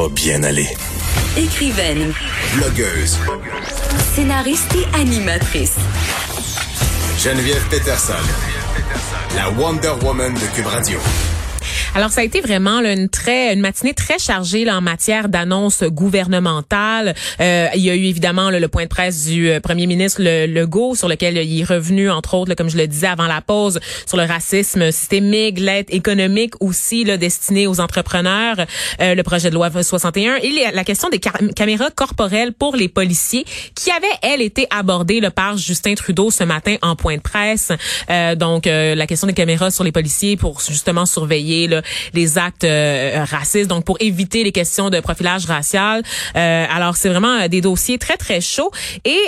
pas bien aller. Écrivaine, Blogueuse. scénariste et animatrice. Geneviève Peterson. La Wonder Woman de Cube Radio. Alors, ça a été vraiment là, une très une matinée très chargée là, en matière d'annonces gouvernementales. Euh, il y a eu évidemment là, le point de presse du euh, premier ministre le, Legault sur lequel il est revenu, entre autres, comme je le disais avant la pause, sur le racisme systémique, l'aide économique aussi destinée aux entrepreneurs, euh, le projet de loi 61 et la question des caméras corporelles pour les policiers qui avait, elle, été abordée par Justin Trudeau ce matin en point de presse. Euh, donc, la question des caméras sur les policiers pour justement surveiller là, les actes euh, racistes, donc pour éviter les questions de profilage racial. Euh, alors c'est vraiment euh, des dossiers très très chauds et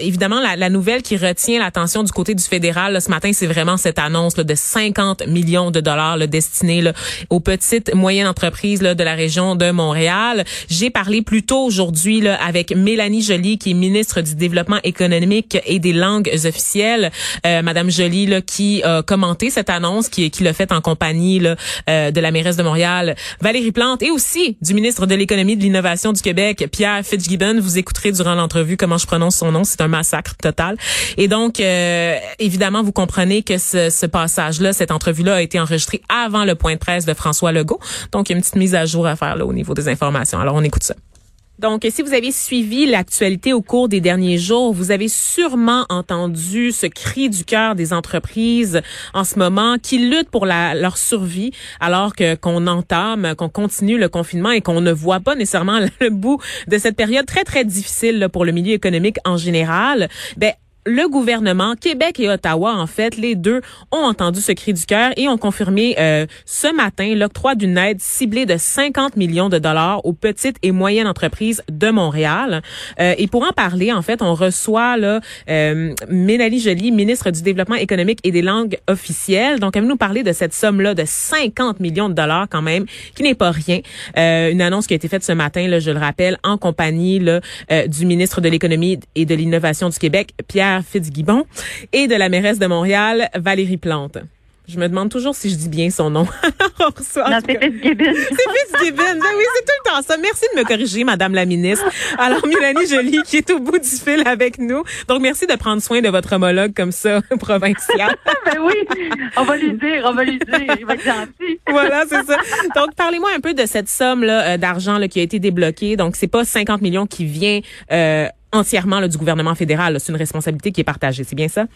évidemment la, la, nouvelle qui retient l'attention du côté du fédéral ce matin, c'est vraiment cette annonce là, de 50 millions de dollars là, destinés là, aux petites moyennes entreprises là, de la région de Montréal. J'ai parlé plus tôt aujourd'hui là, avec Mélanie Joly qui est ministre du développement économique et des langues officielles. Madame Joly là, qui a commenté cette annonce, qui, qui l'a fait en compagnie là, euh, de la mairesse de Montréal, Valérie Plante, et aussi du ministre de l'Économie et de l'Innovation du Québec, Pierre Fitzgibbon. Vous écouterez durant l'entrevue comment je prononce son nom. C'est un massacre total. Et donc, euh, évidemment, vous comprenez que ce, ce passage-là, cette entrevue-là a été enregistrée avant le point de presse de François Legault. Donc, il y a une petite mise à jour à faire là au niveau des informations. Alors, on écoute ça. Donc, si vous avez suivi l'actualité au cours des derniers jours, vous avez sûrement entendu ce cri du cœur des entreprises en ce moment qui luttent pour leur survie alors que qu'on entame, qu'on continue le confinement et qu'on ne voit pas nécessairement le bout de cette période très très difficile pour le milieu économique en général. Ben le gouvernement, Québec et Ottawa, en fait, les deux ont entendu ce cri du cœur et ont confirmé euh, ce matin l'octroi d'une aide ciblée de 50 millions de dollars aux petites et moyennes entreprises de Montréal. Euh, et pour en parler, en fait, on reçoit là euh, Joly, ministre du Développement économique et des langues officielles. Donc, elle va nous parler de cette somme-là de 50 millions de dollars quand même, qui n'est pas rien. Euh, une annonce qui a été faite ce matin, je le rappelle, en compagnie du ministre de l'Économie et de l'Innovation du Québec, Pierre Fitzgibbon, et de la mairesse de Montréal, Valérie Plante. Je me demande toujours si je dis bien son nom. non, c'est Fitzgibbon. c'est Fitzgibbon. Ben oui, c'est tout le temps ça. Merci de me corriger, Madame la ministre. Alors, Mélanie Joly, qui est au bout du fil avec nous. Donc, merci de prendre soin de votre homologue comme ça, provincial. ben oui, on va lui dire, on va lui dire. Il va être gentil. voilà, c'est ça. Donc, parlez-moi un peu de cette somme-là euh, d'argent qui a été débloquée. Donc, c'est pas 50 millions qui vient euh, entièrement là, du gouvernement fédéral. C'est une responsabilité qui est partagée. C'est bien ça?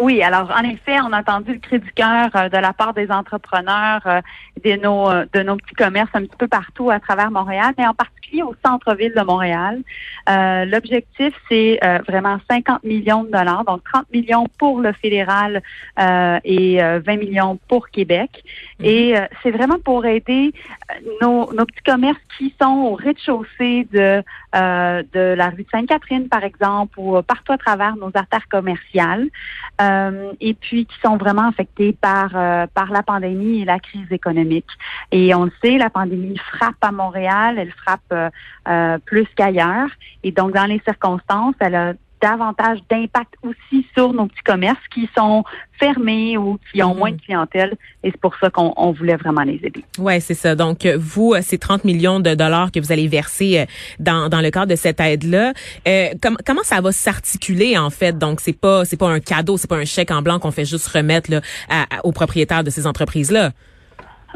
Oui, alors en effet, on a entendu le cri du cœur euh, de la part des entrepreneurs, euh, de nos euh, de nos petits commerces un petit peu partout à travers Montréal, mais en particulier au centre-ville de Montréal. L'objectif, c'est vraiment 50 millions de dollars, donc 30 millions pour le fédéral et 20 millions pour Québec. Mhm. Et c'est vraiment pour aider nos, nos petits commerces qui sont au rez-de-chaussée de de la rue de Sainte-Catherine, par exemple, ou partout à travers nos artères commerciales. Euh, et puis qui sont vraiment affectés par euh, par la pandémie et la crise économique. Et on le sait, la pandémie frappe à Montréal, elle frappe euh, plus qu'ailleurs. Et donc dans les circonstances, elle a davantage d'impact aussi sur nos petits commerces qui sont fermés ou qui ont mhm. moins de clientèle. Et c'est pour ça qu'on voulait vraiment les aider. Ouais, c'est ça. Donc, euh, vous, euh, ces 30 millions de dollars que vous allez verser euh, dans, dans le cadre de cette aide-là, euh, comment ça va s'articuler en fait? Donc, c'est pas c'est pas un cadeau, c'est pas un chèque en blanc qu'on fait juste remettre là, aux propriétaires de ces entreprises-là.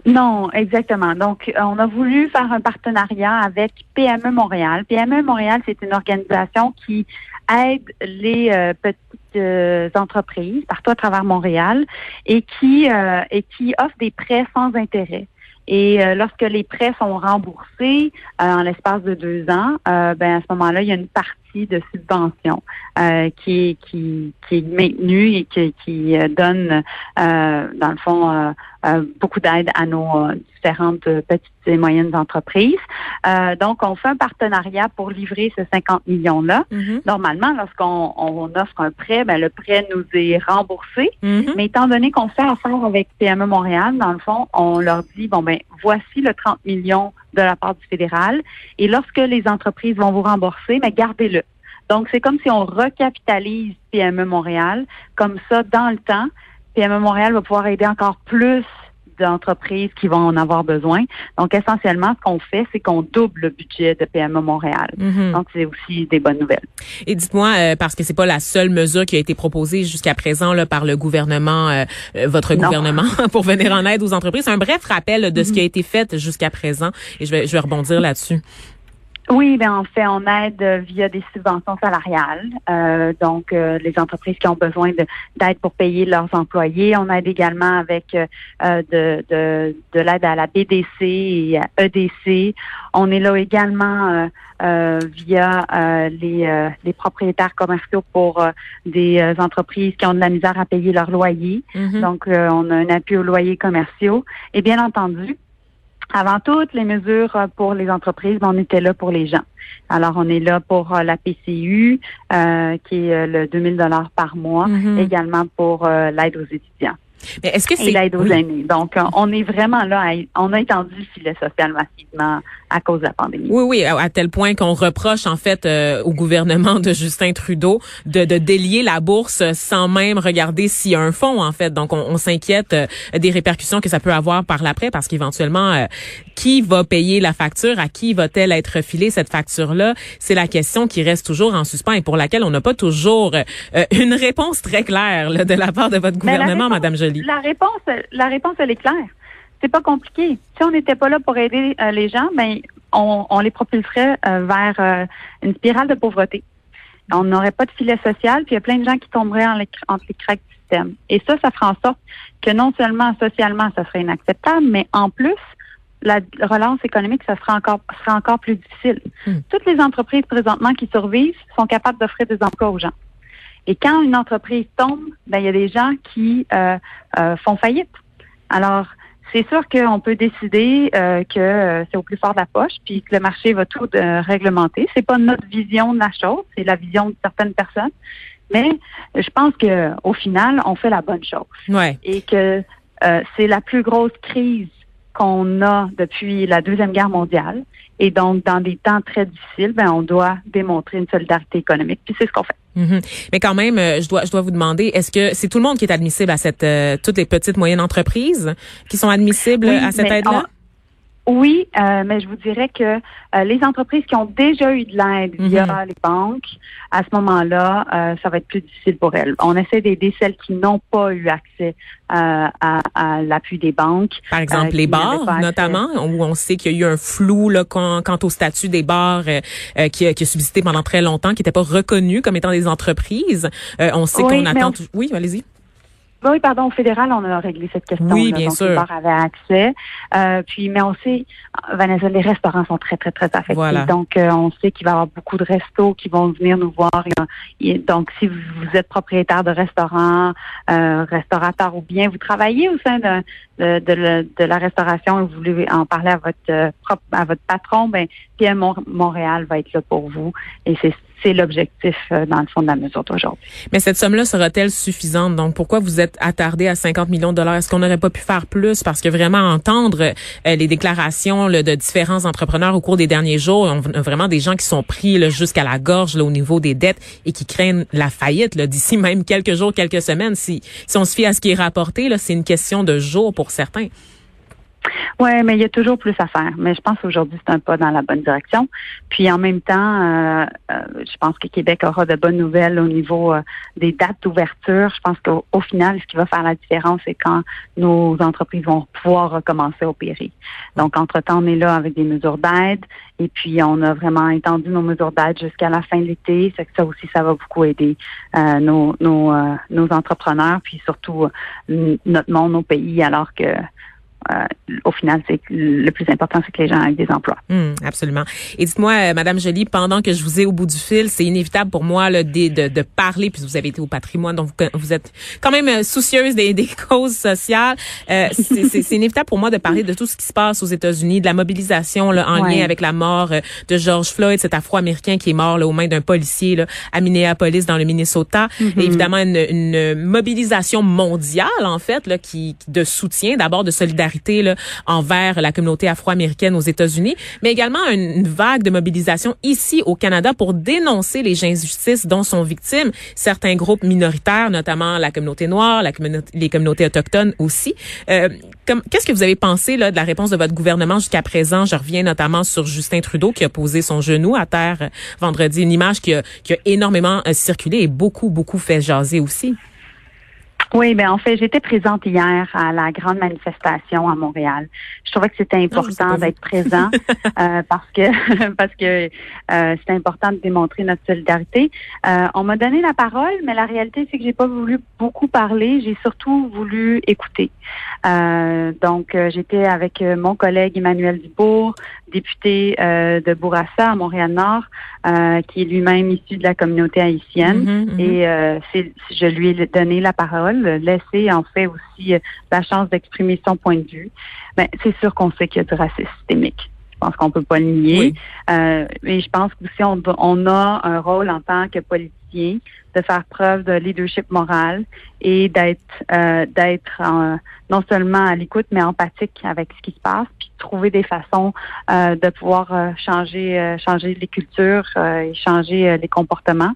Non, exactement. Donc, on a voulu faire un partenariat avec PME Montréal. PME Montréal, c'est une organisation qui aide les euh, petites euh, entreprises partout à travers Montréal et qui euh, et qui offre des prêts sans intérêt. Et lorsque les prêts sont remboursés en l'espace de deux ans, ben à ce moment-là, il y a une partie de subvention qui, qui, qui est maintenue et qui, qui donne, dans le fond, euh, beaucoup d'aide à nos euh, différentes euh, petites et moyennes entreprises. donc, on fait un partenariat pour livrer ces 50 millions-là. Mm-hmm. Normalement, lorsqu'on on offre un prêt, ben, le prêt nous est remboursé. Mm-hmm. Mais étant donné qu'on fait affaire avec PME Montréal, dans le fond, on leur dit, bon, ben, voici le 30 millions de la part du fédéral. Et lorsque les entreprises vont vous rembourser, mais gardez-le. Donc, c'est comme si on recapitalise PME Montréal. Comme ça, dans le temps, PME Montréal va pouvoir aider encore plus d'entreprises qui vont en avoir besoin. Donc, essentiellement, ce qu'on fait, c'est qu'on double le budget de PME Montréal. Mhm. Donc, c'est aussi des bonnes nouvelles. Et dites-moi, euh, parce que c'est pas la seule mesure qui a été proposée jusqu'à présent là, par le gouvernement, euh, euh, votre Non. gouvernement, pour venir en aide aux entreprises. Un bref rappel de ce qui a été fait jusqu'à présent, et je vais, je vais rebondir là-dessus. Oui, ben en fait, on aide euh, via des subventions salariales. Euh, donc, euh, les entreprises qui ont besoin de- d'aide pour payer leurs employés. On aide également avec euh, euh, de, de, de l'aide à la BDC et à EDC. On est là également euh, euh, via euh, les, euh, les propriétaires commerciaux pour des entreprises qui ont de la misère à payer leur loyer. Mhm. Donc, euh, on a un appui aux loyers commerciaux. Et bien entendu, avant toutes les mesures euh, pour les entreprises, ben, on était là pour les gens. Alors, on est là pour euh, la PCU, euh, qui est euh, le 2000 dollars par mois, Mhm. également pour euh, l'aide aux étudiants Mais est-ce que et c'est l'aide aux oui. aînés. Donc, on est vraiment là, à- on a étendu le filet social massivement à cause de la pandémie. Oui, oui, à, à tel point qu'on reproche en fait euh, au gouvernement de Justin Trudeau de, de délier la bourse sans même regarder s'il y a un fonds en fait. Donc on, on s'inquiète euh, des répercussions que ça peut avoir par l'après parce qu'éventuellement euh, qui va payer la facture, à qui va-t-elle être filée cette facture-là? C'est la question qui reste toujours en suspens et pour laquelle on n'a pas toujours euh, une réponse très claire là, de la part de votre la gouvernement, réponse- Madame Joly. La réponse, la réponse, elle est claire. C'est pas compliqué. Si on n'était pas là pour aider euh, les gens, ben on, on les propulserait euh, vers euh, une spirale de pauvreté. On n'aurait pas de filet social, puis il y a plein de gens qui tomberaient en les- entre les craques du système. Et ça, ça fera en sorte que non seulement socialement, ça serait inacceptable, mais en plus, la relance économique, ça sera encore, sera encore plus difficile. Hmm. Toutes les entreprises présentement qui survivent sont capables d'offrir des emplois aux gens. Et quand une entreprise tombe, ben il y a des gens qui euh, euh, font faillite. Alors, c'est sûr qu'on peut décider euh, que euh, c'est au plus fort de la poche, puis que le marché va tout euh, réglementer. C'est pas notre vision de la chose, c'est la vision de certaines personnes. Mais je pense que au final, on fait la bonne chose Ouais. et que euh, c'est la plus grosse crise qu'on a depuis la deuxième guerre mondiale. Et donc, dans des temps très difficiles, ben, on doit démontrer une solidarité économique. Puis c'est ce qu'on fait. Mhm. Mais quand même, euh, je dois, je dois vous demander, est-ce que c'est tout le monde qui est admissible à cette, euh, toutes les petites moyennes entreprises qui sont admissibles Oui, à cette aide-là? Oui, euh, mais je vous dirais que euh, les entreprises qui ont déjà eu de l'aide via Mhm. les banques, à ce moment-là, euh, ça va être plus difficile pour elles. On essaie d'aider celles qui n'ont pas eu accès euh, à, à l'appui des banques. Par exemple, euh, les bars, notamment, où on sait qu'il y a eu un flou là, quant, quant au statut des bars euh, qui, a- qui a subsisté pendant très longtemps, qui n'était pas reconnu comme étant des entreprises. Euh, on sait Oui, qu'on attend... on- Oui, allez-y. Oui, pardon, au fédéral, on a réglé cette question. Oui, bien donc, sûr. Les bars avaient accès. Euh, puis, mais on sait, Vanessa, les restaurants sont très, très, très affectés. Voilà. Donc, euh, on sait qu'il va y avoir beaucoup de restos qui vont venir nous voir. Donc, si vous êtes propriétaire de restaurant, euh, restaurateur ou bien vous travaillez au sein de, de, de la restauration et vous voulez en parler à votre euh, à votre patron, ben PM Mon- Montréal va être là pour vous. Et c'est c'est l'objectif, euh, dans le fond, de la mesure d'aujourd'hui. Mais cette somme-là sera-t-elle suffisante? Donc, pourquoi vous êtes attardé à 50 millions de dollars? Est-ce qu'on n'aurait pas pu faire plus? Parce que vraiment, entendre euh, les déclarations de différents entrepreneurs au cours des derniers jours, vraiment des gens qui sont pris jusqu'à la gorge au niveau des dettes et qui craignent la faillite d'ici même quelques jours, quelques semaines. Si, si on se fie à ce qui est rapporté, c'est une question de jours pour certains. Oui, mais il y a toujours plus à faire. Mais je pense qu'aujourd'hui, c'est un pas dans la bonne direction. Puis en même temps, euh, euh, je pense que Québec aura de bonnes nouvelles au niveau euh, des dates d'ouverture. Je pense qu'au au final, ce qui va faire la différence, c'est quand nos entreprises vont pouvoir recommencer à opérer. Donc, entre-temps, on est là avec des mesures d'aide. Et puis, on a vraiment étendu nos mesures d'aide jusqu'à la fin de l'été. Que ça aussi, ça va beaucoup aider euh, nos, nos, euh, nos entrepreneurs, puis surtout euh, notre monde, nos pays, alors que euh, au final, c'est le plus important, c'est que les gens aient des emplois. Hum, absolument. Et dites-moi, euh, Madame Joly, pendant que je vous ai au bout du fil, c'est inévitable pour moi là, de, de, de parler, puisque vous avez été au patrimoine, donc vous, vous êtes quand même euh, soucieuse des, des causes sociales. Euh, c'est inévitable pour moi de parler de tout ce qui se passe aux États-Unis, de la mobilisation là, en Ouais. lien avec la mort euh, de George Floyd, cet Afro-Américain qui est mort là, aux mains d'un policier là, à Minneapolis, dans le Minnesota. Et évidemment, une, une mobilisation mondiale, en fait, là, qui, de soutien, d'abord de solidarité solidarité là, envers la communauté afro-américaine aux États-Unis, mais également une, vague de mobilisation ici au Canada pour dénoncer les injustices dont sont victimes certains groupes minoritaires, notamment la communauté noire, la communauté, les communautés autochtones aussi. Euh, Qu'est-ce que vous avez pensé là, de la réponse de votre gouvernement jusqu'à présent? Je reviens notamment sur Justin Trudeau qui a posé son genou à terre vendredi, une image qui a, qui a énormément euh, circulé et beaucoup, beaucoup fait jaser aussi. Oui, ben en fait, j'étais présente hier à la grande manifestation à Montréal. Je trouvais que c'était important d'être présent euh, parce que parce que euh, c'est important de démontrer notre solidarité. Euh, on m'a donné la parole, mais la réalité c'est que j'ai pas voulu beaucoup parler. J'ai surtout voulu écouter. Euh, donc, euh, j'étais avec mon collègue Emmanuel Dubourg, député de Bourassa à Montréal-Nord, qui est lui-même issu de la communauté haïtienne, mm-hmm, mm-hmm. et je lui ai donné la parole laisser en fait aussi euh, la chance d'exprimer son point de vue, ben, c'est sûr qu'on sait qu'il y a du racisme systémique. Je pense qu'on peut pas le nier. Euh, mais je pense que si on, on a un rôle en tant que politicien de faire preuve de leadership moral et d'être euh, d'être non seulement à l'écoute mais empathique avec ce qui se passe puis trouver des façons de pouvoir changer changer les cultures et changer les comportements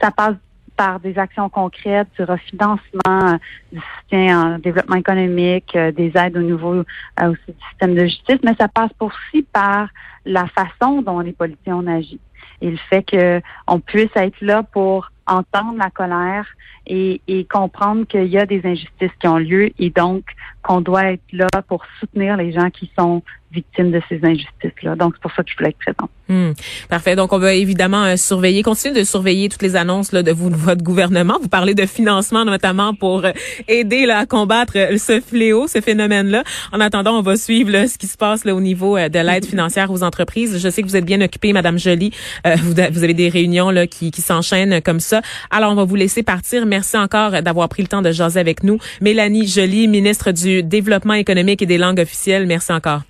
ça passe par des actions concrètes, du refinancement, du soutien en développement économique, euh, des aides au niveau euh, aussi du système de justice, mais ça passe aussi par la façon dont les politiciens ont agi. Et le fait qu'on puisse être là pour entendre la colère et, et comprendre qu'il y a des injustices qui ont lieu et donc qu'on doit être là pour soutenir les gens qui sont victimes de ces injustices-là. Donc, c'est pour ça que je voulais être présente. Hmm. Parfait. Donc, on va évidemment euh, surveiller, continuer de surveiller toutes les annonces là, de, vous, de votre gouvernement. Vous parlez de financement notamment pour euh, aider là, à combattre euh, ce fléau, ce phénomène-là. En attendant, on va suivre là, ce qui se passe là, au niveau de l'aide financière aux entreprises. Je sais que vous êtes bien occupée, Madame Jolie. Vous, vous, avez des réunions là, qui, qui s'enchaînent comme ça. Alors, on va vous laisser partir. Merci encore d'avoir pris le temps de jaser avec nous. Mélanie Jolie, ministre du Développement économique et des langues officielles. Merci encore.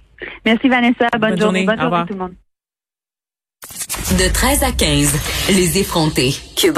Merci Vanessa. Bonne, journée. Bonne journée tout le monde. De 13 à 15, les effrontés. Cube